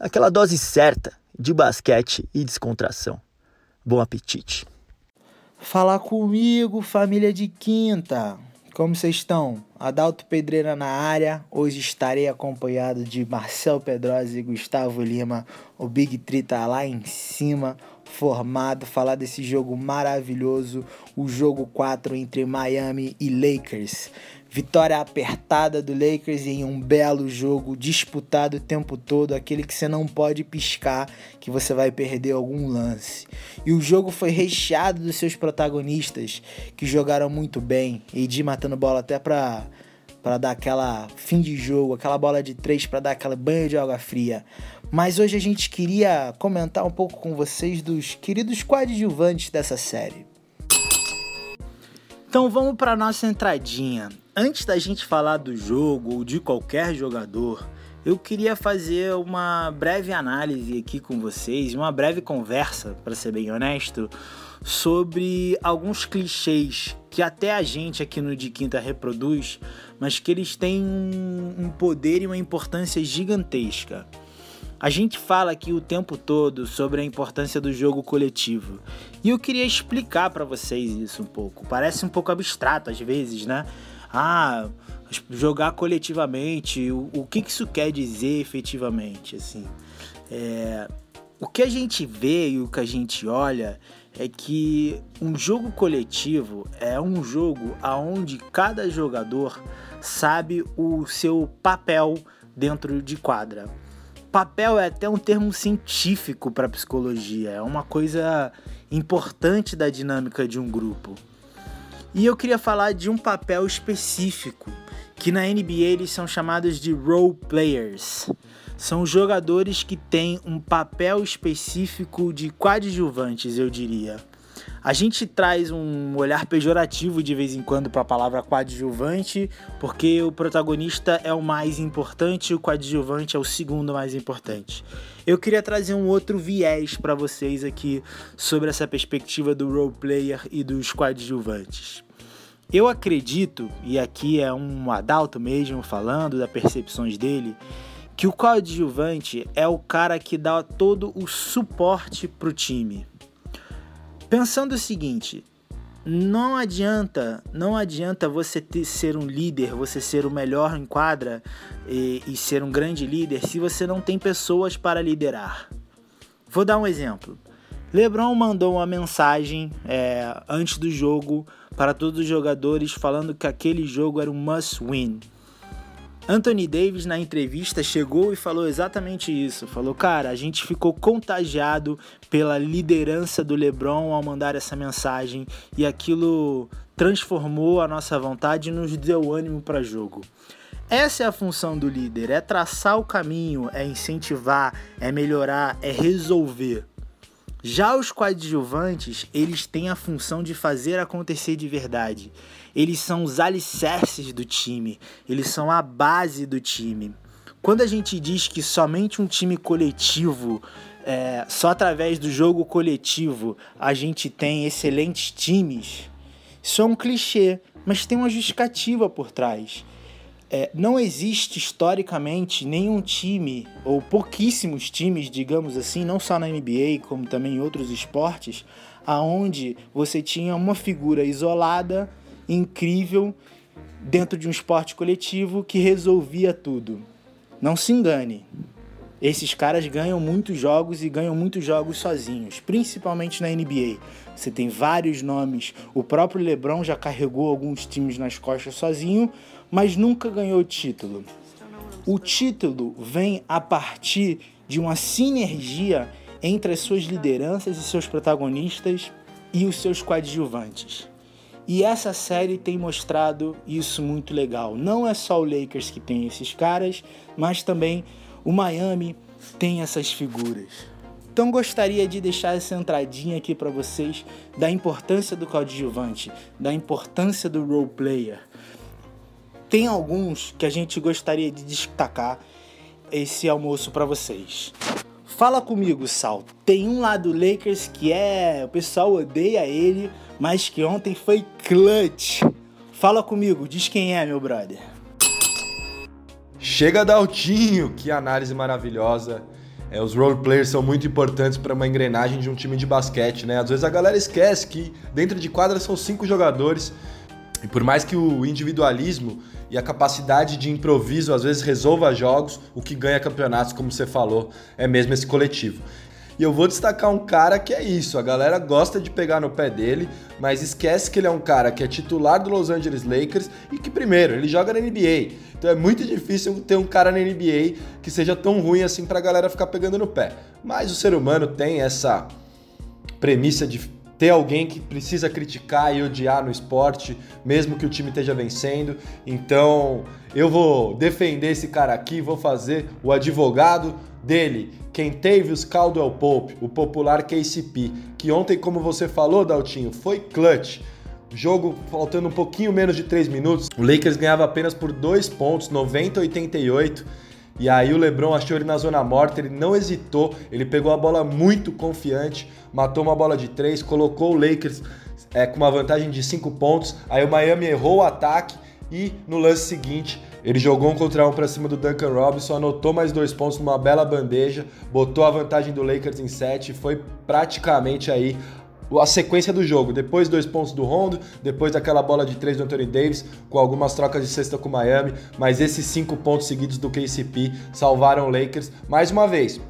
Aquela dose certa de basquete e descontração. Bom apetite. Fala comigo, família de quinta. Como vocês estão? Adalto Pedreira na área. Hoje estarei acompanhado de Marcel Pedrosa e Gustavo Lima. O Big Tree tá lá em cima, formado, falar desse jogo maravilhoso, o jogo 4 entre Miami e Lakers. Vitória apertada do Lakers em um belo jogo, disputado o tempo todo, aquele que você não pode piscar, que você vai perder algum lance. E o jogo foi recheado dos seus protagonistas, que jogaram muito bem, de matando bola até para para dar aquela fim de jogo, aquela bola de três para dar aquela banho de água fria. Mas hoje a gente queria comentar um pouco com vocês dos queridos coadjuvantes dessa série. Então vamos para nossa entradinha. Antes da gente falar do jogo ou de qualquer jogador, eu queria fazer uma breve análise aqui com vocês, uma breve conversa, para ser bem honesto, sobre alguns clichês que até a gente aqui no De Quinta reproduz, mas que eles têm um poder e uma importância gigantesca. A gente fala aqui o tempo todo sobre a importância do jogo coletivo. E eu queria explicar para vocês isso um pouco. Parece um pouco abstrato às vezes, né? Ah, jogar coletivamente, o, o que, que isso quer dizer efetivamente, assim. É, o que a gente vê e o que a gente olha é que um jogo coletivo é um jogo aonde cada jogador sabe o seu papel dentro de quadra. Papel é até um termo científico para psicologia, é uma coisa importante da dinâmica de um grupo. E eu queria falar de um papel específico, que na NBA eles são chamados de role players. São jogadores que têm um papel específico de coadjuvantes, eu diria. A gente traz um olhar pejorativo de vez em quando para a palavra coadjuvante, porque o protagonista é o mais importante e o coadjuvante é o segundo mais importante. Eu queria trazer um outro viés para vocês aqui sobre essa perspectiva do role player e dos coadjuvantes. Eu acredito, e aqui é um adulto mesmo falando das percepções dele, que o coadjuvante é o cara que dá todo o suporte pro time. Pensando o seguinte, não adianta, não adianta você ter, ser um líder, você ser o melhor em quadra e, e ser um grande líder se você não tem pessoas para liderar. Vou dar um exemplo. LeBron mandou uma mensagem é, antes do jogo para todos os jogadores falando que aquele jogo era um must win. Anthony Davis, na entrevista, chegou e falou exatamente isso. Falou, cara, a gente ficou contagiado pela liderança do LeBron ao mandar essa mensagem e aquilo transformou a nossa vontade e nos deu ânimo para jogo. Essa é a função do líder: é traçar o caminho, é incentivar, é melhorar, é resolver. Já os coadjuvantes, eles têm a função de fazer acontecer de verdade. Eles são os alicerces do time, eles são a base do time. Quando a gente diz que somente um time coletivo, é, só através do jogo coletivo, a gente tem excelentes times, isso é um clichê, mas tem uma justificativa por trás. É, não existe historicamente nenhum time, ou pouquíssimos times, digamos assim, não só na NBA, como também em outros esportes, aonde você tinha uma figura isolada, incrível, dentro de um esporte coletivo que resolvia tudo. Não se engane. Esses caras ganham muitos jogos e ganham muitos jogos sozinhos, principalmente na NBA. Você tem vários nomes. O próprio LeBron já carregou alguns times nas costas sozinho, mas nunca ganhou título. O título vem a partir de uma sinergia entre as suas lideranças e seus protagonistas e os seus coadjuvantes. E essa série tem mostrado isso muito legal. Não é só o Lakers que tem esses caras, mas também o Miami, tem essas figuras. Então gostaria de deixar essa entradinha aqui para vocês da importância do coadjuvante, da importância do role player. Tem alguns que a gente gostaria de destacar esse almoço para vocês. Fala comigo, Sal. Tem um lá do Lakers que é. O pessoal odeia ele, mas que ontem foi clutch. Fala comigo, diz quem é, meu brother. Chega Daltinho, que análise maravilhosa. É, os role players são muito importantes para uma engrenagem de um time de basquete, né? Às vezes a galera esquece que dentro de quadra são cinco jogadores e por mais que o individualismo e a capacidade de improviso às vezes resolva jogos, o que ganha campeonatos, como você falou, é mesmo esse coletivo. E eu vou destacar um cara que é isso, a galera gosta de pegar no pé dele, mas esquece que ele é um cara que é titular do Los Angeles Lakers e que, primeiro, ele joga na NBA. Então é muito difícil ter um cara na NBA que seja tão ruim assim pra galera ficar pegando no pé. Mas o ser humano tem essa premissa de ter alguém que precisa criticar e odiar no esporte, mesmo que o time esteja vencendo. Então, eu vou defender esse cara aqui, vou fazer o advogado dele, Kentavious Caldwell Pope, o popular KCP, que ontem, como você falou, Daltinho, foi clutch. Jogo faltando um pouquinho menos de 3 minutos, o Lakers ganhava apenas por 2 pontos, 90 88. E aí o LeBron achou ele na zona morta, ele não hesitou, ele pegou a bola muito confiante, matou uma bola de três, colocou o Lakers é, com uma vantagem de cinco pontos. Aí o Miami errou o ataque e no lance seguinte ele jogou um contra um para cima do Duncan Robinson, anotou mais dois pontos numa bela bandeja, botou a vantagem do Lakers em sete e foi praticamente aí a sequência do jogo. Depois dois pontos do Rondo, depois daquela bola de três do Anthony Davis, com algumas trocas de cesta com o Miami, mas esses cinco pontos seguidos do KCP salvaram o Lakers mais uma vez.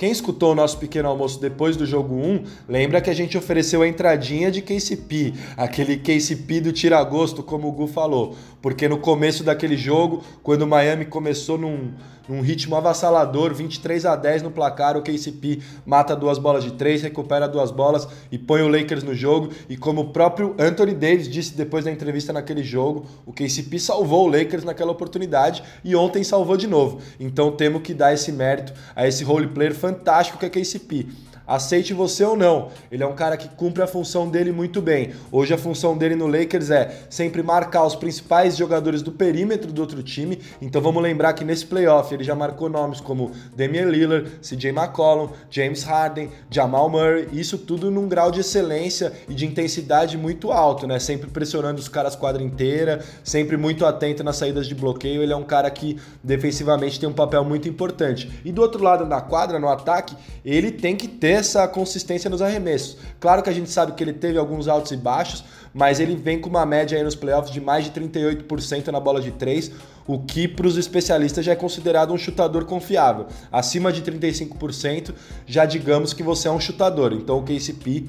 Quem escutou o nosso pequeno almoço depois do jogo 1, lembra que a gente ofereceu a entradinha de KCP, aquele KCP do tira-gosto, como o Gu falou. Porque no começo daquele jogo, quando o Miami começou num, num ritmo avassalador, 23 a 10 no placar, o KCP mata duas bolas de três, recupera duas bolas e põe o Lakers no jogo. E como o próprio Anthony Davis disse depois da entrevista naquele jogo, o KCP salvou o Lakers naquela oportunidade e ontem salvou de novo. Então temos que dar esse mérito a esse role player fantástico que é KCP aceite você ou não. Ele é um cara que cumpre a função dele muito bem. Hoje a função dele no Lakers é sempre marcar os principais jogadores do perímetro do outro time. Então vamos lembrar que nesse playoff ele já marcou nomes como Damian Lillard, CJ McCollum, James Harden, Jamal Murray, isso tudo num grau de excelência e de intensidade muito alto, né? Sempre pressionando os caras quadra inteira, sempre muito atento nas saídas de bloqueio. Ele é um cara que defensivamente tem um papel muito importante. E do outro lado da quadra, no ataque, ele tem que ter essa consistência nos arremessos. Claro que a gente sabe que ele teve alguns altos e baixos, mas ele vem com uma média aí nos playoffs de mais de 38% na bola de 3, o que para os especialistas já é considerado um chutador confiável. Acima de 35%, já digamos que você é um chutador. Então o KCP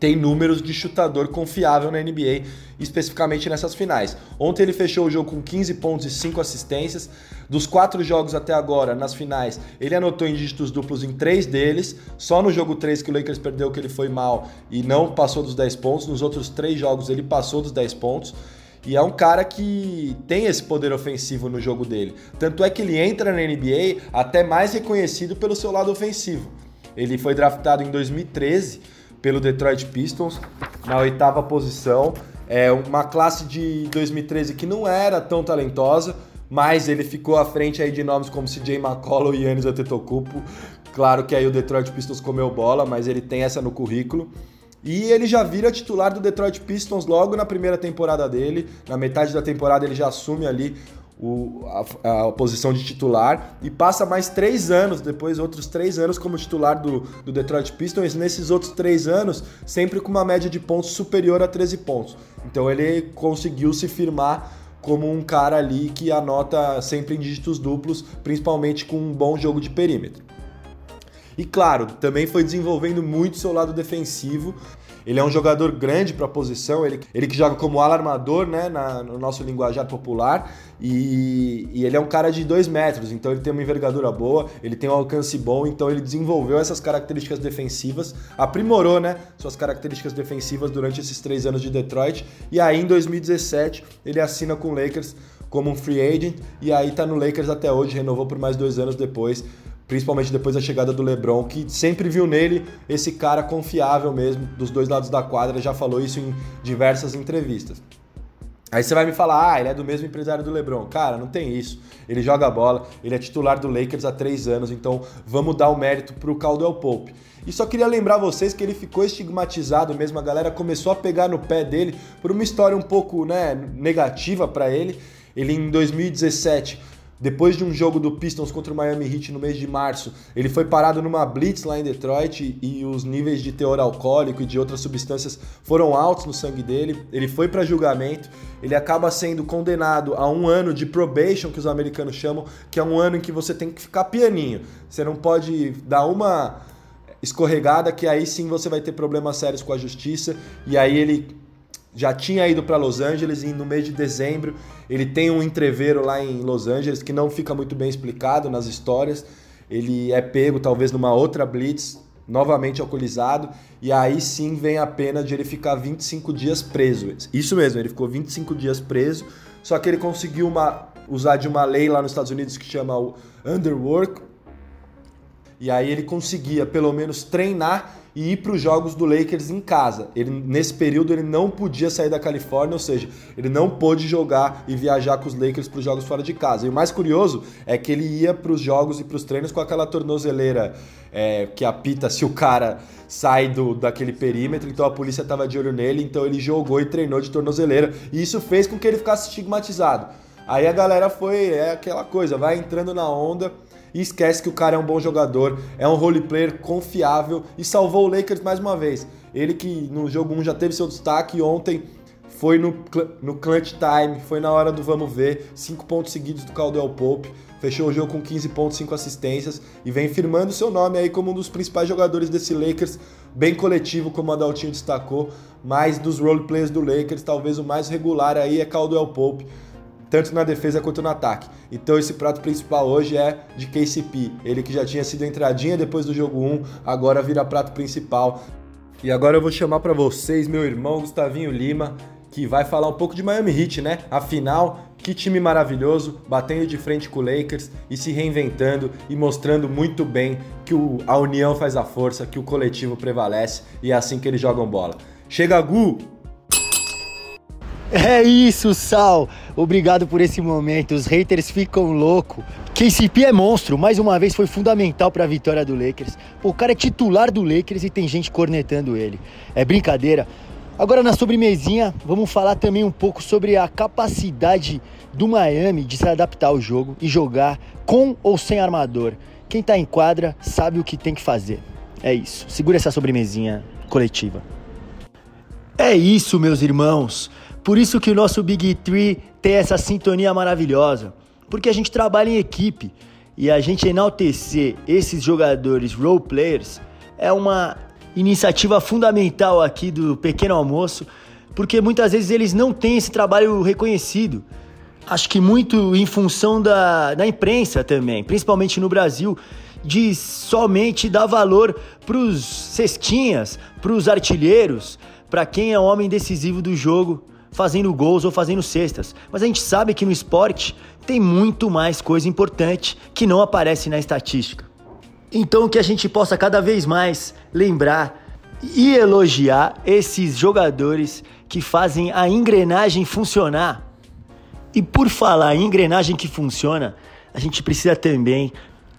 tem números de chutador confiável na NBA, especificamente nessas finais. Ontem ele fechou o jogo com 15 pontos e 5 assistências. Dos quatro jogos até agora, nas finais, ele anotou em dígitos duplos em três deles. Só no jogo 3 que o Lakers perdeu que ele foi mal e não passou dos 10 pontos. Nos outros três jogos ele passou dos 10 pontos. E é um cara que tem esse poder ofensivo no jogo dele. Tanto é que ele entra na NBA até mais reconhecido pelo seu lado ofensivo. Ele foi draftado em 2013 pelo Detroit Pistons, na oitava posição. É uma classe de 2013 que não era tão talentosa, mas ele ficou à frente aí de nomes como CJ McCollum e Yannis Antetokounmpo. Claro que aí o Detroit Pistons comeu bola, mas ele tem essa no currículo. E ele já vira titular do Detroit Pistons logo na primeira temporada dele. Na metade da temporada ele já assume ali o, a, a, posição de titular e passa mais três anos, depois outros três anos como titular do, do Detroit Pistons. Nesses outros três anos, sempre com uma média de pontos superior a 13 pontos. Então ele conseguiu se firmar como um cara ali que anota sempre em dígitos duplos, principalmente com um bom jogo de perímetro. E claro, também foi desenvolvendo muito seu lado defensivo, ele é um jogador grande para a posição, ele, ele que joga como alarmador, né, na, no nosso linguajar popular, e, e, ele é um cara de 2 metros, então ele tem uma envergadura boa, ele tem um alcance bom, então ele desenvolveu essas características defensivas, aprimorou, né, suas características defensivas durante esses três anos de Detroit, e aí em 2017 ele assina com o Lakers como um free agent, e aí tá no Lakers até hoje, renovou por mais dois anos depois, principalmente depois da chegada do LeBron, que sempre viu nele esse cara confiável mesmo dos dois lados da quadra, já falou isso em diversas entrevistas. Aí você vai me falar, ah, ele é do mesmo empresário do LeBron. Cara, não tem isso. Ele joga bola, ele é titular do Lakers há três anos, então vamos dar o mérito pro Caldwell Pope. E só queria lembrar vocês que ele ficou estigmatizado mesmo, a galera começou a pegar no pé dele por uma história um pouco né, negativa para ele. Ele em 2017 depois de um jogo do Pistons contra o Miami Heat no mês de março, ele foi parado numa blitz lá em Detroit e os níveis de teor alcoólico e de outras substâncias foram altos no sangue dele. Ele foi para julgamento, ele acaba sendo condenado a um ano de probation, que os americanos chamam, que é um ano em que você tem que ficar pianinho. Você não pode dar uma escorregada que aí sim você vai ter problemas sérios com a justiça e aí ele já tinha ido para Los Angeles e no mês de dezembro ele tem um entreveiro lá em Los Angeles que não fica muito bem explicado nas histórias. Ele é pego talvez numa outra blitz, novamente alcoolizado, e aí sim vem a pena de ele ficar 25 dias preso. Isso mesmo, ele ficou 25 dias preso, só que ele conseguiu uma, usar de uma lei lá nos Estados Unidos que chama o underwork, e aí ele conseguia pelo menos treinar e ir para os jogos do Lakers em casa. Ele, nesse período ele não podia sair da Califórnia, ou seja, ele não pôde jogar e viajar com os Lakers para os jogos fora de casa. E o mais curioso é que ele ia para os jogos e para os treinos com aquela tornozeleira é, que apita se o cara sai do, daquele perímetro, então a polícia estava de olho nele, então ele jogou e treinou de tornozeleira. E isso fez com que ele ficasse estigmatizado. Aí a galera foi, é aquela coisa, vai entrando na onda e esquece que o cara é um bom jogador, é um role player confiável e salvou o Lakers mais uma vez. Ele que no jogo 1 já teve seu destaque ontem foi no, no clutch time, foi na hora do vamos ver, cinco pontos seguidos do Caldwell Pope, fechou o jogo com 15 pontos, 5 assistências e vem firmando seu nome aí como um dos principais jogadores desse Lakers, bem coletivo, como a Daltinho destacou, mas dos role players do Lakers, talvez o mais regular aí é Caldwell Pope tanto na defesa quanto no ataque. Então esse prato principal hoje é de KCP, ele que já tinha sido entradinha depois do jogo 1, agora vira prato principal. E agora eu vou chamar para vocês meu irmão Gustavinho Lima, que vai falar um pouco de Miami Heat, né? Afinal, que time maravilhoso, batendo de frente com o Lakers e se reinventando e mostrando muito bem que o, a união faz a força, que o coletivo prevalece e é assim que eles jogam bola. Chega, Gu! É isso, Sal. Obrigado por esse momento. Os haters ficam loucos. KCP é monstro. Mais uma vez foi fundamental para a vitória do Lakers. O cara é titular do Lakers e tem gente cornetando ele. É brincadeira. Agora na sobremesinha, vamos falar também um pouco sobre a capacidade do Miami de se adaptar ao jogo e jogar com ou sem armador. Quem tá em quadra sabe o que tem que fazer. É isso. Segura essa sobremesinha coletiva. É isso, meus irmãos. Por isso que o nosso Big Tree tem essa sintonia maravilhosa, porque a gente trabalha em equipe. E a gente enaltecer esses jogadores role players é uma iniciativa fundamental aqui do Pequeno Almoço, porque muitas vezes eles não têm esse trabalho reconhecido. Acho que muito em função da, da imprensa também, principalmente no Brasil, de somente dar valor para os cestinhas, para os artilheiros, para quem é homem decisivo do jogo fazendo gols ou fazendo cestas. Mas a gente sabe que no esporte tem muito mais coisa importante que não aparece na estatística. Então que a gente possa cada vez mais lembrar e elogiar esses jogadores que fazem a engrenagem funcionar. E por falar em engrenagem que funciona, a gente precisa também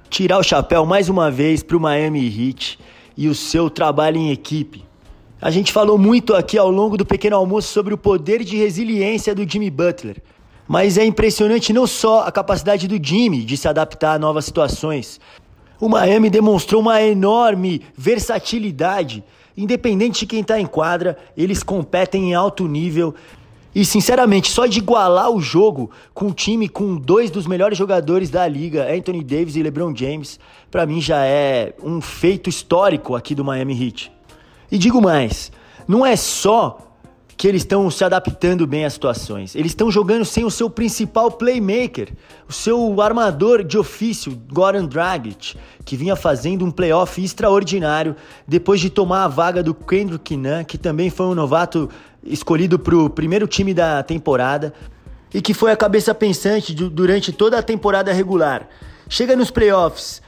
tirar o chapéu mais uma vez para o Miami Heat e o seu trabalho em equipe. A gente falou muito aqui ao longo do pequeno almoço sobre o poder de resiliência do Jimmy Butler. Mas é impressionante não só a capacidade do Jimmy de se adaptar a novas situações. O Miami demonstrou uma enorme versatilidade. Independente de quem está em quadra, eles competem em alto nível. E sinceramente, só de igualar o jogo com um time com dois dos melhores jogadores da liga, Anthony Davis e LeBron James, para mim já é um feito histórico aqui do Miami Heat. E digo mais, não é só que eles estão se adaptando bem às situações. Eles estão jogando sem o seu principal playmaker, o seu armador de ofício, Goran Dragic, que vinha fazendo um playoff extraordinário depois de tomar a vaga do Kendrick Nunn, que também foi um novato escolhido para o primeiro time da temporada e que foi a cabeça pensante durante toda a temporada regular. Chega nos playoffs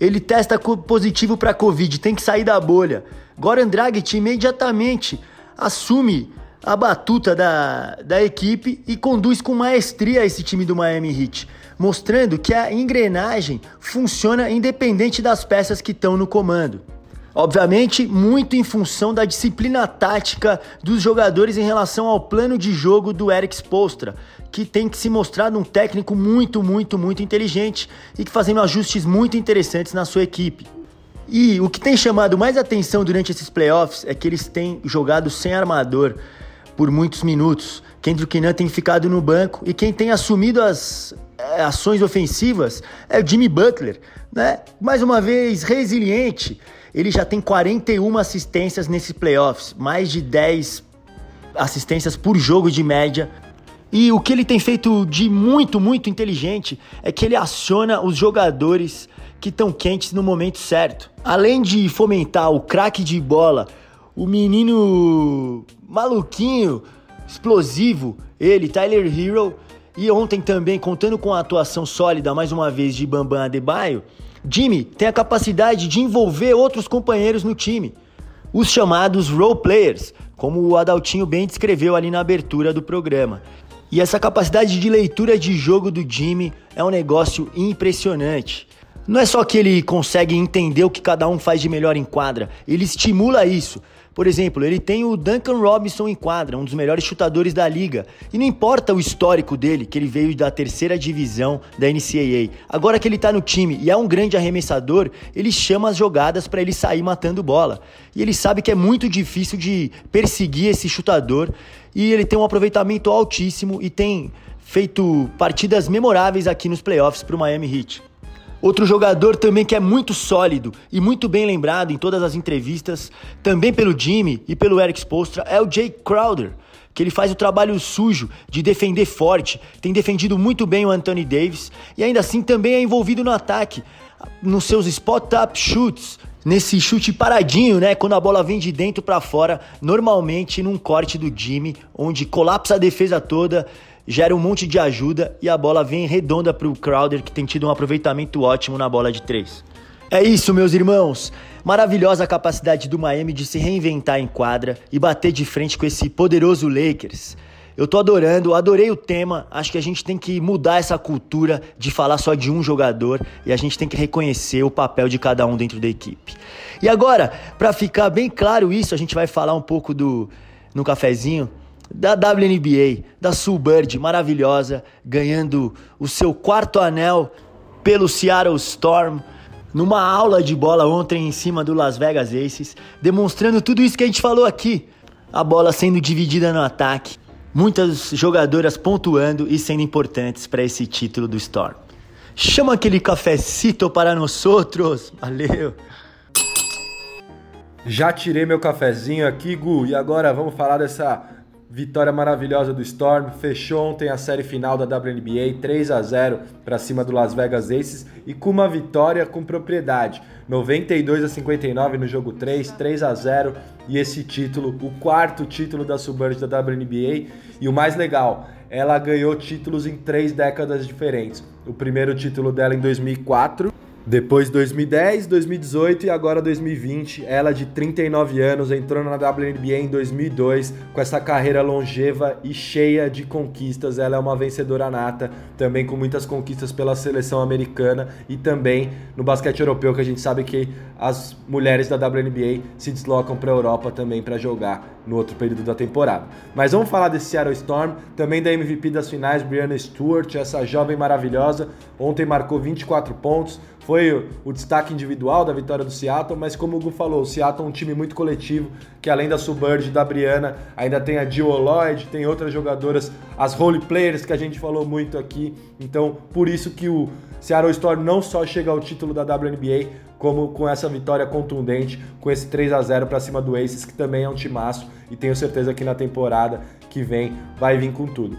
ele testa positivo para Covid, tem que sair da bolha. Goran Dragic imediatamente assume a batuta da, da equipe e conduz com maestria esse time do Miami Heat, mostrando que a engrenagem funciona independente das peças que estão no comando. Obviamente, muito em função da disciplina tática dos jogadores em relação ao plano de jogo do Eric Spolstra, que tem que se mostrar um técnico muito, muito, muito inteligente e que fazendo ajustes muito interessantes na sua equipe. E o que tem chamado mais atenção durante esses playoffs é que eles têm jogado sem armador por muitos minutos. Kendrick Nunn tem ficado no banco e quem tem assumido as é, ações ofensivas é o Jimmy Butler, né? Mais uma vez resiliente. Ele já tem 41 assistências nesses playoffs, mais de 10 assistências por jogo de média. E o que ele tem feito de muito, muito inteligente é que ele aciona os jogadores que estão quentes no momento certo. Além de fomentar o craque de bola, o menino maluquinho, explosivo, ele, Tyler Hero, e ontem também contando com a atuação sólida mais uma vez de Bambam Adebayo, Jimmy tem a capacidade de envolver outros companheiros no time, os chamados role players, como o Adaltinho bem descreveu ali na abertura do programa. E essa capacidade de leitura de jogo do Jimmy é um negócio impressionante. Não é só que ele consegue entender o que cada um faz de melhor em quadra, ele estimula isso. Por exemplo, ele tem o Duncan Robinson em quadra, um dos melhores chutadores da liga. E não importa o histórico dele, que ele veio da terceira divisão da NCAA. Agora que ele tá no time e é um grande arremessador, ele chama as jogadas para ele sair matando bola. E ele sabe que é muito difícil de perseguir esse chutador. E ele tem um aproveitamento altíssimo e tem feito partidas memoráveis aqui nos playoffs para o Miami Heat. Outro jogador também que é muito sólido e muito bem lembrado em todas as entrevistas, também pelo Jimmy e pelo Eric Spolstra, é o Jay Crowder, que ele faz o trabalho sujo de defender forte, tem defendido muito bem o Anthony Davis e ainda assim também é envolvido no ataque, nos seus spot-up shoots, nesse chute paradinho, né? Quando a bola vem de dentro para fora, normalmente num corte do Jimmy, onde colapsa a defesa toda gera um monte de ajuda e a bola vem redonda para o Crowder, que tem tido um aproveitamento ótimo na bola de três. É isso, meus irmãos! Maravilhosa a capacidade do Miami de se reinventar em quadra e bater de frente com esse poderoso Lakers. Eu tô adorando, adorei o tema. Acho que a gente tem que mudar essa cultura de falar só de um jogador e a gente tem que reconhecer o papel de cada um dentro da equipe. E agora, para ficar bem claro isso, a gente vai falar um pouco do no cafezinho da WNBA, da Sulbird, maravilhosa, ganhando o seu quarto anel pelo Seattle Storm, numa aula de bola ontem em cima do Las Vegas Aces, demonstrando tudo isso que a gente falou aqui. A bola sendo dividida no ataque, muitas jogadoras pontuando e sendo importantes para esse título do Storm. Chama aquele cafecito para nós outros. Valeu. Já tirei meu cafezinho aqui, Gu, e agora vamos falar dessa Vitória maravilhosa do Storm, fechou ontem a série final da WNBA 3 a 0 para cima do Las Vegas Aces e com uma vitória com propriedade, 92 a 59 no jogo 3, 3 a 0 e esse título, o quarto título da Suburban da WNBA e o mais legal, ela ganhou títulos em três décadas diferentes. O primeiro título dela em 2004, depois 2010, 2018 e agora 2020, ela de 39 anos entrou na WNBA em 2002 com essa carreira longeva e cheia de conquistas. Ela é uma vencedora nata, também com muitas conquistas pela seleção americana e também no basquete europeu, que a gente sabe que as mulheres da WNBA se deslocam para a Europa também para jogar no outro período da temporada. Mas vamos falar desse Seattle Storm, também da MVP das finais, Brianna Stewart, essa jovem maravilhosa. Ontem marcou 24 pontos, foi o destaque individual da vitória do Seattle, mas como o Gu falou, o Seattle é um time muito coletivo, que além da Suburb e da Brianna, ainda tem a Jill Lloyd, tem outras jogadoras, as role players que a gente falou muito aqui. Então, por isso que o Seattle Storm não só chega ao título da WNBA, como com essa vitória contundente, com esse 3 a 0 para cima do Aces, que também é um timaço e tenho certeza que na temporada que vem vai vir com tudo.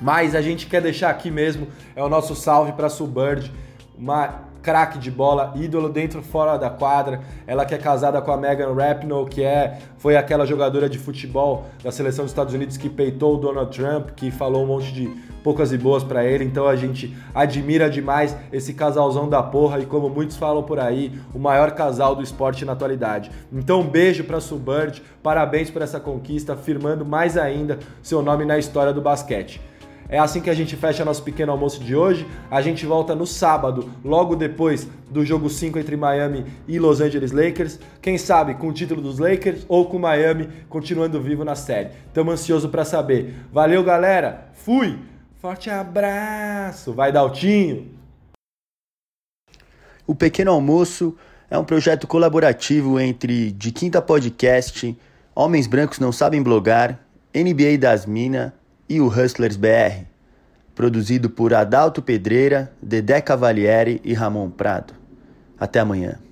Mas a gente quer deixar aqui mesmo é o nosso salve para a Suburb, uma craque de bola, ídolo dentro fora da quadra. Ela que é casada com a Megan Rapinoe, que é foi aquela jogadora de futebol da seleção dos Estados Unidos que peitou o Donald Trump, que falou um monte de poucas e boas para ele. Então a gente admira demais esse casalzão da porra e como muitos falam por aí, o maior casal do esporte na atualidade. Então um beijo para Subird, parabéns por essa conquista, firmando mais ainda seu nome na história do basquete. É assim que a gente fecha nosso pequeno almoço de hoje. A gente volta no sábado, logo depois do jogo 5 entre Miami e Los Angeles Lakers. Quem sabe com o título dos Lakers ou com Miami continuando vivo na série. Estamos ansioso para saber. Valeu, galera. Fui. Forte abraço. Vai, Daltinho. O Pequeno Almoço é um projeto colaborativo entre De Quinta Podcast, Homens Brancos Não Sabem Blogar, NBA das Minas e o Hustlers BR, produzido por Adalto Pedreira, Dedé Cavalieri e Ramon Prado. Até amanhã.